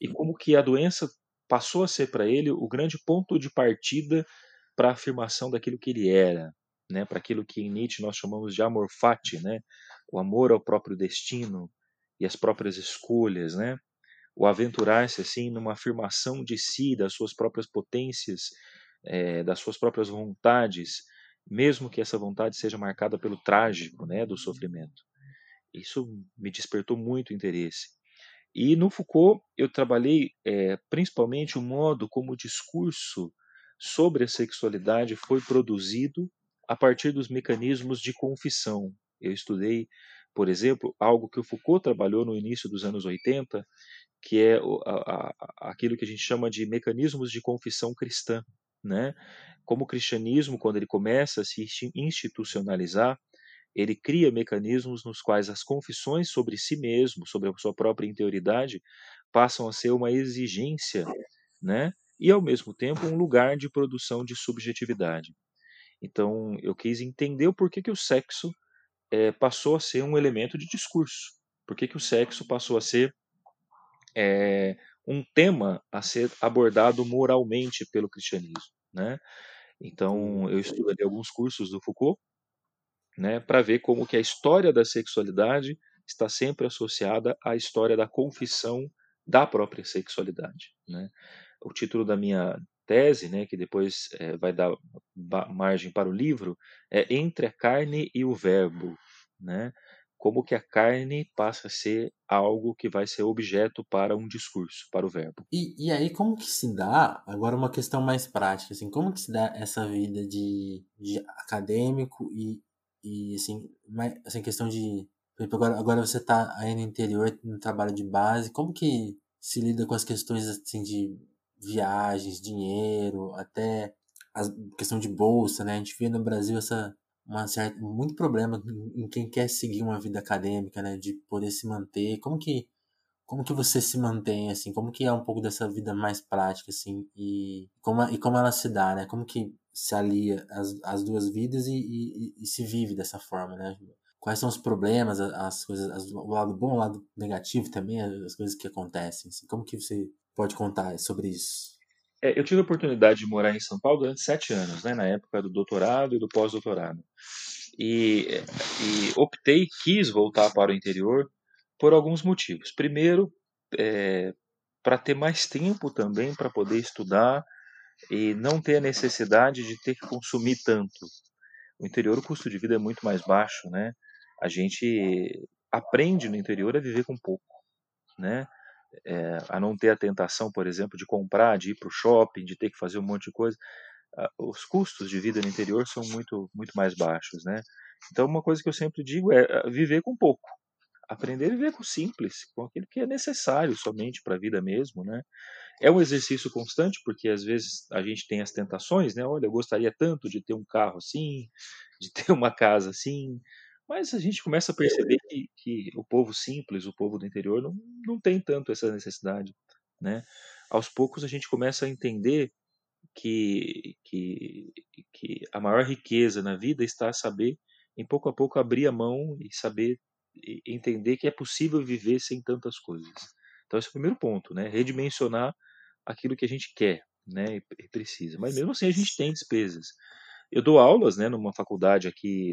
E como que a doença passou a ser para ele o grande ponto de partida para a afirmação daquilo que ele era, né? Para aquilo que em Nietzsche nós chamamos de amor fati, né? O amor ao próprio destino e às próprias escolhas, né? O aventurar-se assim numa afirmação de si, das suas próprias potências é, das suas próprias vontades, mesmo que essa vontade seja marcada pelo trágico, né, do sofrimento. Isso me despertou muito interesse. E no Foucault eu trabalhei é, principalmente o modo como o discurso sobre a sexualidade foi produzido a partir dos mecanismos de confissão. Eu estudei, por exemplo, algo que o Foucault trabalhou no início dos anos 80, que é a, a, aquilo que a gente chama de mecanismos de confissão cristã né? Como o cristianismo, quando ele começa a se institucionalizar, ele cria mecanismos nos quais as confissões sobre si mesmo, sobre a sua própria interioridade, passam a ser uma exigência, né? E ao mesmo tempo um lugar de produção de subjetividade. Então, eu quis entender o porquê que o sexo é, passou a ser um elemento de discurso. Por que, que o sexo passou a ser é, um tema a ser abordado moralmente pelo cristianismo, né? Então, eu estudei alguns cursos do Foucault, né, para ver como que a história da sexualidade está sempre associada à história da confissão da própria sexualidade, né? O título da minha tese, né, que depois é, vai dar margem para o livro, é Entre a Carne e o Verbo, né? como que a carne passa a ser algo que vai ser objeto para um discurso, para o verbo. E, e aí, como que se dá, agora uma questão mais prática, assim, como que se dá essa vida de, de acadêmico e, e assim, mais, assim, questão de, agora, agora você está aí no interior, no trabalho de base, como que se lida com as questões, assim, de viagens, dinheiro, até a questão de bolsa, né? A gente vê no Brasil essa uma certa, muito problema em quem quer seguir uma vida acadêmica, né, de poder se manter. Como que como que você se mantém assim? Como que é um pouco dessa vida mais prática assim e como e como ela se dá, né? Como que se alia as, as duas vidas e, e, e se vive dessa forma, né? Quais são os problemas, as coisas, as, o lado bom, o lado negativo também, as coisas que acontecem. Assim. Como que você pode contar sobre isso? É, eu tive a oportunidade de morar em São Paulo durante sete anos, né, na época do doutorado e do pós-doutorado. E, e, optei, quis voltar para o interior por alguns motivos. Primeiro, é, para ter mais tempo também para poder estudar e não ter a necessidade de ter que consumir tanto. No interior o custo de vida é muito mais baixo, né? A gente aprende no interior a viver com pouco, né? É, a não ter a tentação, por exemplo, de comprar, de ir para o shopping, de ter que fazer um monte de coisa, os custos de vida no interior são muito, muito mais baixos, né? Então, uma coisa que eu sempre digo é viver com pouco, aprender a viver com simples, com aquilo que é necessário somente para a vida mesmo, né? É um exercício constante, porque às vezes a gente tem as tentações, né? Olha, eu gostaria tanto de ter um carro assim, de ter uma casa assim, mas a gente começa a perceber que, que o povo simples, o povo do interior, não, não tem tanto essa necessidade. Né? Aos poucos a gente começa a entender que, que, que a maior riqueza na vida está a saber, em pouco a pouco, abrir a mão e saber e entender que é possível viver sem tantas coisas. Então, esse é o primeiro ponto, né? Redimensionar aquilo que a gente quer né? e precisa. Mas mesmo assim, a gente tem despesas. Eu dou aulas né, numa faculdade aqui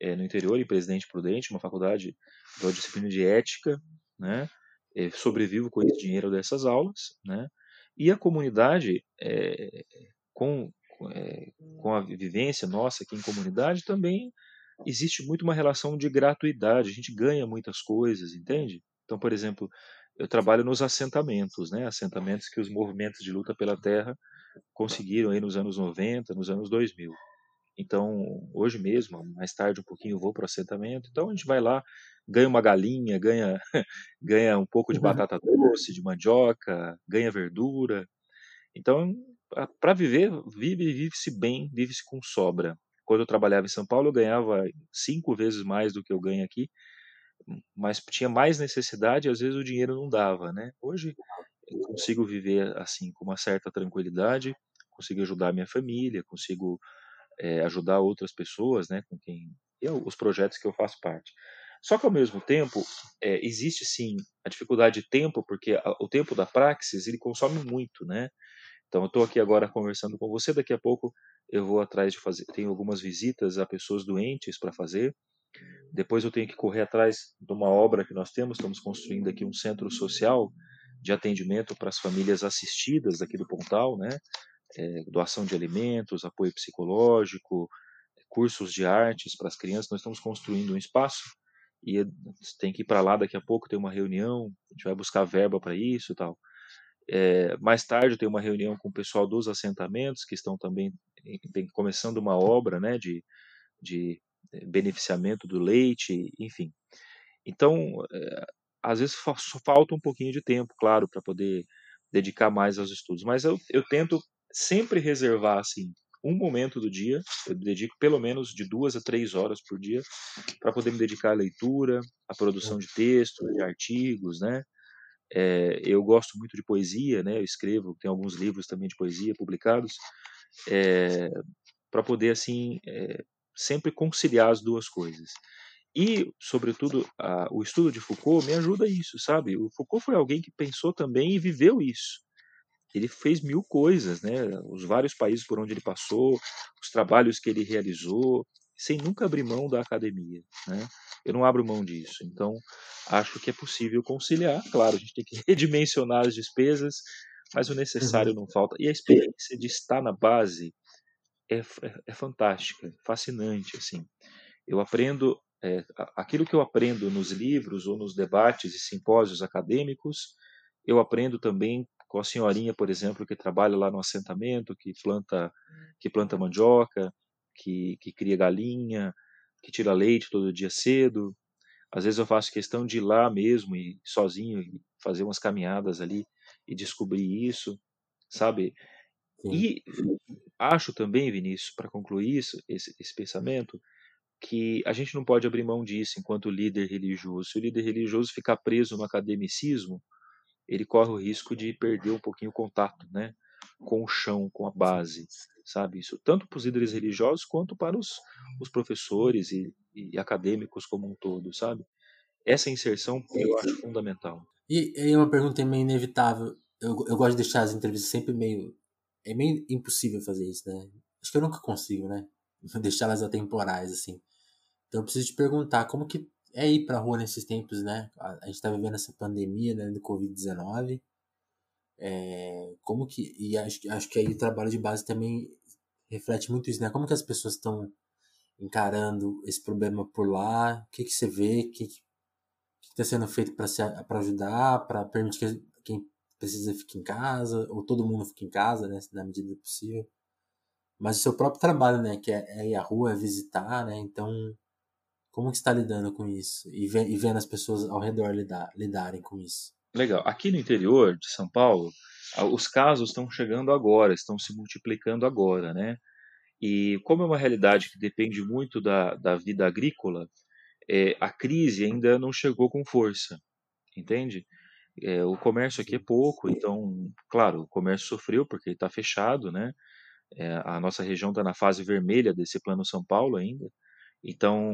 é, no interior, em Presidente Prudente, uma faculdade da disciplina de ética, né? É, sobrevivo com esse dinheiro dessas aulas, né? E a comunidade, é, com, é, com a vivência nossa aqui em comunidade, também existe muito uma relação de gratuidade, a gente ganha muitas coisas, entende? Então, por exemplo, eu trabalho nos assentamentos, né? Assentamentos que os movimentos de luta pela terra conseguiram aí nos anos 90, nos anos 2000. Então, hoje mesmo, mais tarde um pouquinho, eu vou para o assentamento. Então, a gente vai lá, ganha uma galinha, ganha, *laughs* ganha um pouco de uhum. batata doce, de mandioca, ganha verdura. Então, para viver, vive vive-se bem, vive-se com sobra. Quando eu trabalhava em São Paulo, eu ganhava cinco vezes mais do que eu ganho aqui, mas tinha mais necessidade e às vezes o dinheiro não dava, né? Hoje eu consigo viver assim com uma certa tranquilidade, consigo ajudar minha família, consigo é, ajudar outras pessoas, né, com quem eu, os projetos que eu faço parte. Só que ao mesmo tempo é, existe sim a dificuldade de tempo, porque a, o tempo da praxis ele consome muito, né? Então eu estou aqui agora conversando com você, daqui a pouco eu vou atrás de fazer, tenho algumas visitas a pessoas doentes para fazer. Depois eu tenho que correr atrás de uma obra que nós temos, estamos construindo aqui um centro social de atendimento para as famílias assistidas aqui do Pontal, né? É, doação de alimentos, apoio psicológico, cursos de artes para as crianças. Nós estamos construindo um espaço e tem que ir para lá daqui a pouco, tem uma reunião, a gente vai buscar verba para isso e tal. É, mais tarde tem uma reunião com o pessoal dos assentamentos que estão também tem, começando uma obra né, de, de beneficiamento do leite, enfim. Então, é, às vezes só falta um pouquinho de tempo, claro, para poder dedicar mais aos estudos, mas eu, eu tento sempre reservar assim um momento do dia, eu dedico pelo menos de duas a três horas por dia para poder me dedicar à leitura, à produção de textos, de artigos, né? É, eu gosto muito de poesia, né? Eu escrevo, tenho alguns livros também de poesia publicados, é, para poder assim é, sempre conciliar as duas coisas. E, sobretudo, a, o estudo de Foucault me ajuda a isso, sabe? O Foucault foi alguém que pensou também e viveu isso ele fez mil coisas, né? Os vários países por onde ele passou, os trabalhos que ele realizou, sem nunca abrir mão da academia, né? Eu não abro mão disso. Então, acho que é possível conciliar. Claro, a gente tem que *laughs* redimensionar as despesas, mas o necessário uhum. não falta. E a experiência de estar na base é, é, é fantástica, fascinante, assim. Eu aprendo É, aquilo que eu aprendo nos livros ou nos debates e simpósios acadêmicos, eu aprendo também com a senhorinha, por exemplo, que trabalha lá no assentamento, que planta, que planta mandioca, que, que cria galinha, que tira leite todo dia cedo. Às vezes eu faço questão de ir lá mesmo e sozinho e fazer umas caminhadas ali e descobrir isso, sabe? Sim. E acho também, Vinícius, para concluir isso, esse, esse pensamento, que a gente não pode abrir mão disso enquanto líder religioso. Se o líder religioso ficar preso no academicismo, ele corre o risco de perder um pouquinho o contato, né, com o chão, com a base, sabe? Isso tanto para os líderes religiosos quanto para os, os professores e, e acadêmicos como um todo, sabe? Essa inserção eu acho fundamental. E, e uma pergunta meio inevitável. Eu, eu gosto de deixar as entrevistas sempre meio. É meio impossível fazer isso, né? Acho que eu nunca consigo, né? *laughs* Deixá-las atemporais, assim. Então eu preciso te perguntar como que é ir pra rua nesses tempos, né? A, gente tá vivendo essa pandemia, né, do Covid-19. É, como que. E acho, acho que aí o trabalho de base também reflete muito isso, né? Como que as pessoas estão encarando esse problema por lá? O que, que você vê? O que está sendo feito para ajudar, para permitir que quem precisa fique em casa, ou todo mundo fique em casa, né? Na medida do possível. Mas o seu próprio trabalho, né? Que é, é ir à rua, é visitar, né? Então como que está lidando com isso? E, e vendo as pessoas ao redor lidar, lidarem com isso? Legal. Aqui no interior de São Paulo, os casos estão chegando agora, estão se multiplicando agora, né? E como é uma realidade que depende muito da, da vida agrícola, é, a crise ainda não chegou com força, entende? É, o comércio aqui é pouco, então, claro, o comércio sofreu porque está fechado, né? É, a nossa região está na fase vermelha desse plano São Paulo ainda, então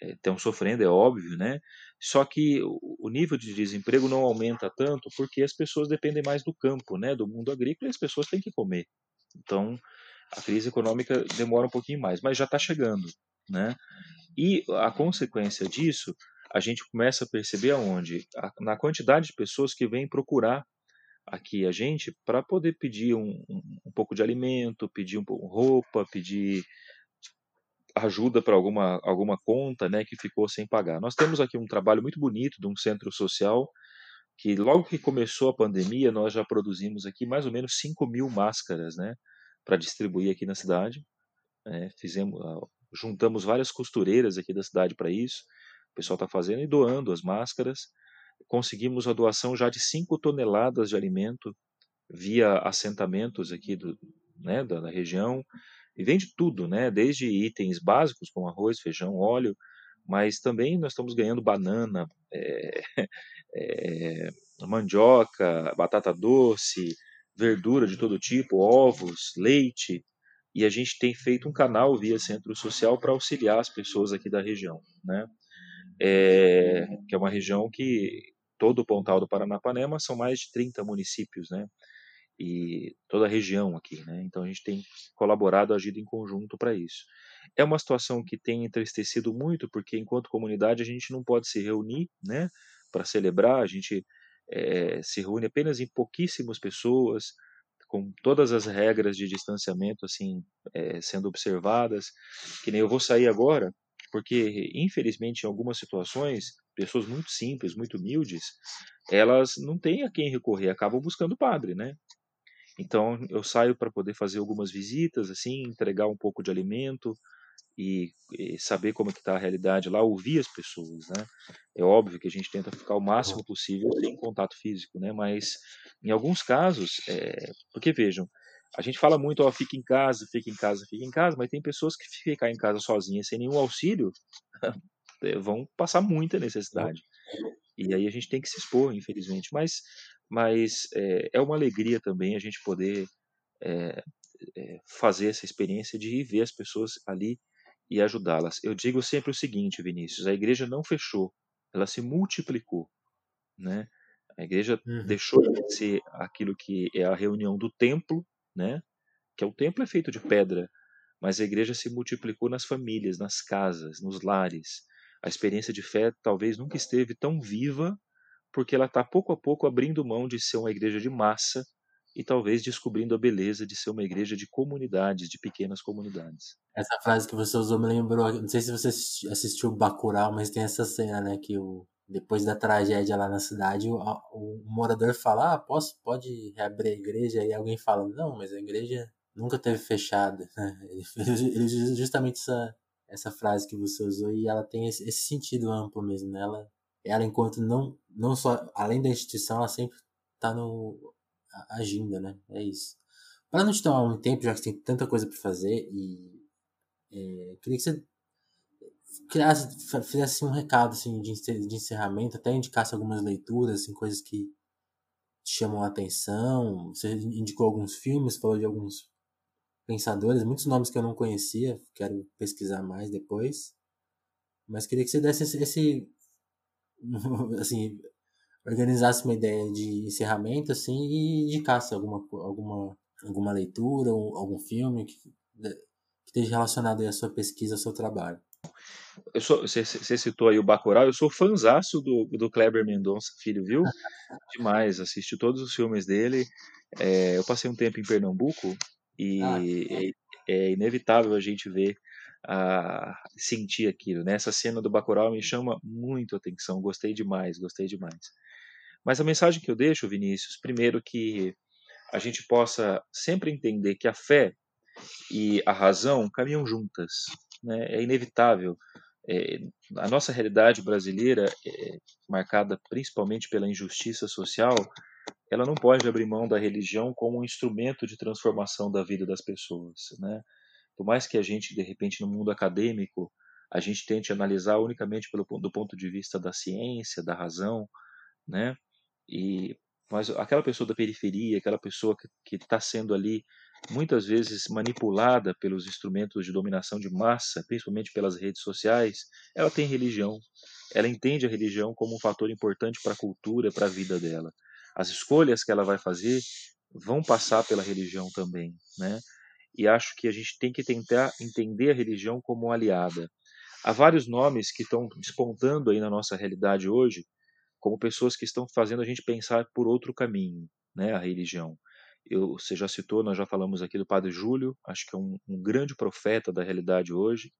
é, estão sofrendo, é óbvio, né? Só que o nível de desemprego não aumenta tanto porque as pessoas dependem mais do campo, né? Do mundo agrícola e as pessoas têm que comer. Então a crise econômica demora um pouquinho mais, mas já está chegando, né? E a consequência disso a gente começa a perceber aonde na quantidade de pessoas que vêm procurar aqui a gente para poder pedir um, um, um, pouco de alimento, pedir um pouco roupa, pedir ajuda para alguma, alguma conta né, que ficou sem pagar. Nós temos aqui um trabalho muito bonito de um centro social que logo que começou a pandemia nós já produzimos aqui mais ou menos 5 mil máscaras né, para distribuir aqui na cidade. É, fizemos, juntamos várias costureiras aqui da cidade para isso. O pessoal está fazendo e doando as máscaras. Conseguimos a doação já de 5 toneladas de alimento via assentamentos aqui do, né, da, da região. E vende tudo, né? Desde itens básicos como arroz, feijão, óleo, mas também nós estamos ganhando banana, é, é, *laughs* mandioca, batata doce, verdura de todo tipo, ovos, leite. E a gente tem feito um canal via Centro Social para auxiliar as pessoas aqui da região, né? É, que é uma região que todo o Pontal do Paranapanema são mais de 30 municípios, né? E toda a região aqui, né? Então a gente tem colaborado, agido em conjunto para isso. É uma situação que tem entristecido muito, porque enquanto comunidade a gente não pode se reunir, né? Para celebrar, a gente é, se reúne apenas em pouquíssimas pessoas, com todas as regras de distanciamento assim é, sendo observadas. Que nem eu vou sair agora, porque infelizmente em algumas situações pessoas muito simples, muito humildes, elas não têm a quem recorrer, acabam buscando padre, né? Então eu saio para poder fazer algumas visitas, assim, entregar um pouco de alimento e, e saber como é que está a realidade lá, ouvir as pessoas, né? É óbvio que a gente tenta ficar o máximo possível sem contato físico, né? Mas em alguns casos, é... porque vejam, a gente fala muito, ó, fica em casa, fica em casa, fica em casa, mas tem pessoas que ficar em casa sozinhas sem nenhum auxílio *laughs* vão passar muita necessidade. E aí a gente tem que se expor, infelizmente. Mas mas é, é uma alegria também a gente poder é, é, fazer essa experiência de ir ver as pessoas ali e ajudá-las. Eu digo sempre o seguinte, Vinícius: a igreja não fechou, ela se multiplicou, né? A igreja uhum. deixou de ser aquilo que é a reunião do templo, né? Que é o templo é feito de pedra, mas a igreja se multiplicou nas famílias, nas casas, nos lares. A experiência de fé talvez nunca esteve tão viva porque ela está pouco a pouco abrindo mão de ser uma igreja de massa e talvez descobrindo a beleza de ser uma igreja de comunidades, de pequenas comunidades. Essa frase que você usou me lembrou, não sei se você assistiu Bacurau, mas tem essa cena, né, que o depois da tragédia lá na cidade, o, o morador fala: "Ah, posso pode reabrir a igreja?" E alguém fala: "Não, mas a igreja nunca teve fechada". *laughs* Ele justamente essa essa frase que você usou e ela tem esse, esse sentido amplo mesmo, né? Ela, ela enquanto não não só além da instituição, ela sempre está no agindo, né? É isso. Para não te tomar muito tempo, já que tem tanta coisa para fazer, e é, queria que você criasse, fizesse um recado assim, de, de encerramento, até indicasse algumas leituras, assim, coisas que te chamam a atenção. Você indicou alguns filmes, falou de alguns pensadores, muitos nomes que eu não conhecia, quero pesquisar mais depois. Mas queria que você desse esse, esse *laughs* assim, organizasse uma ideia de encerramento assim e indicasse alguma alguma alguma leitura ou algum filme que, que esteja relacionado à sua pesquisa, ao seu trabalho. Eu sou, você, você citou aí o Bacurau, eu sou fanzaço do, do Kleber Mendonça Filho, viu? *laughs* Demais, assisti todos os filmes dele. É, eu passei um tempo em Pernambuco e ah, é, é, inevitável a gente ver, a, sentir aquilo. Né? Essa cena do Bacurau me chama muito a atenção, gostei demais, gostei demais. Mas a mensagem que eu deixo, Vinícius, primeiro que a gente possa sempre entender que a fé e a razão caminham juntas. Né? É inevitável. É, a nossa realidade brasileira, é, marcada principalmente pela injustiça social, ela não pode abrir mão da religião como um instrumento de transformação da vida das pessoas. Né? Por mais que a gente, de repente, no mundo acadêmico, a gente tente analisar unicamente pelo do ponto de vista da ciência, da razão, né? E mas aquela pessoa da periferia, aquela pessoa que está sendo ali muitas vezes manipulada pelos instrumentos de dominação de massa, principalmente pelas redes sociais, ela tem religião. Ela entende a religião como um fator importante para a cultura, para a vida dela. As escolhas que ela vai fazer vão passar pela religião também, né? E acho que a gente tem que tentar entender a religião como aliada. Há vários nomes que estão despontando aí na nossa realidade hoje, como pessoas que estão fazendo a gente pensar por outro caminho, né, a religião. Eu, você já citou, nós já falamos aqui do Padre Júlio, acho que é um, um grande profeta da realidade hoje,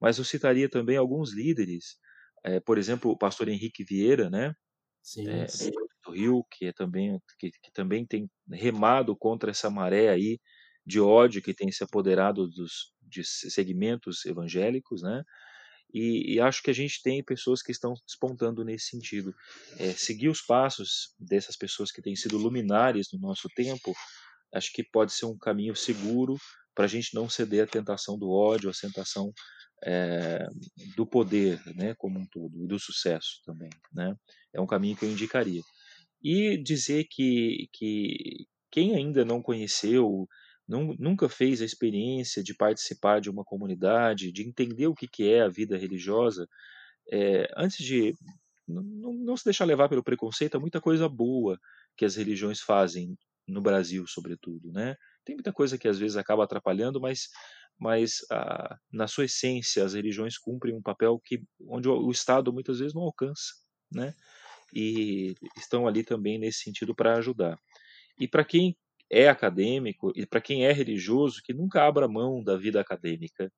mas eu citaria também alguns líderes, é, por exemplo, o pastor Henrique Vieira, né, sim, é, sim. do Rio, que, é também, que, que também tem remado contra essa maré aí de ódio que tem se apoderado dos de segmentos evangélicos, né? E, e, acho que a gente tem pessoas que estão despontando nesse sentido. É, seguir os passos dessas pessoas que têm sido luminares no nosso tempo, acho que pode ser um caminho seguro para a gente não ceder à tentação do ódio, à tentação é, do poder, né, como um todo, e do sucesso também, né? É um caminho que eu indicaria. E dizer que, que quem ainda não conheceu nunca fez a experiência de participar de uma comunidade, de entender o que, é a vida religiosa, é, antes de não, não, se deixar levar pelo preconceito, há muita coisa boa que as religiões fazem no Brasil, sobretudo, né? Tem muita coisa que às vezes acaba atrapalhando, mas, mas ah, na sua essência as religiões cumprem um papel que onde o Estado muitas vezes não alcança, né? E estão ali também nesse sentido para ajudar. E para quem é acadêmico e para quem é religioso que nunca abra mão da vida acadêmica.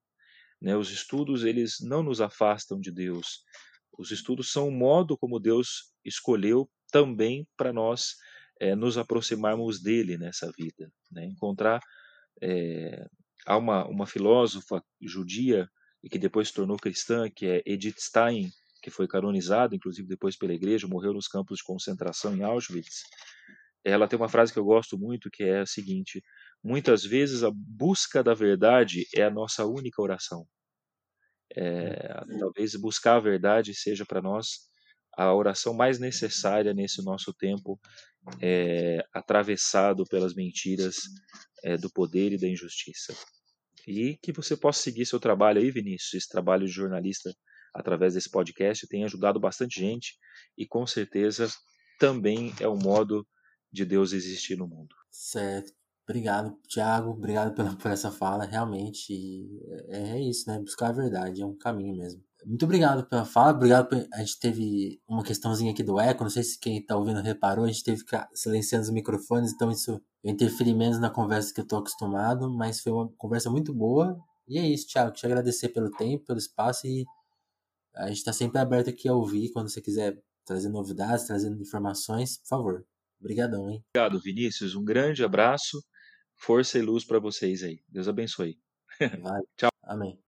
Né? Os estudos eles não nos afastam de Deus. Os estudos são o modo como Deus escolheu também para nós é, nos aproximarmos dele nessa vida. Né? Encontrar é, há uma, uma filósofa judia e que depois se tornou cristã, que é Edith Stein, que foi canonizada, inclusive depois pela igreja, morreu nos campos de concentração em Auschwitz ela tem uma frase que eu gosto muito, que é a seguinte: muitas vezes a busca da verdade é a nossa única oração. É, talvez buscar a verdade seja para nós a oração mais necessária nesse nosso tempo é, atravessado pelas mentiras é, do poder e da injustiça. E que você possa seguir seu trabalho aí, Vinícius, esse trabalho de jornalista através desse podcast tem ajudado bastante gente e com certeza também é um modo de Deus existir no mundo. Certo. Obrigado, Tiago. Obrigado pela, por essa fala. Realmente é, é isso, né? Buscar a verdade é um caminho mesmo. Muito obrigado pela fala, obrigado por... A gente teve uma questãozinha aqui do eco, não sei se quem tá ouvindo reparou, a gente teve que ficar silenciando os microfones, então isso interfere menos na conversa que eu tô acostumado, mas foi uma conversa muito boa. E é isso, Thiago, te agradecer pelo tempo, pelo espaço e a gente está sempre aberto aqui a ouvir quando você quiser trazer novidades, trazendo informações, por favor. Obrigadão, hein? Obrigado, Vinícius. Um grande abraço, força e luz para vocês aí. Deus abençoe. *laughs* Vale. Tchau. Amém.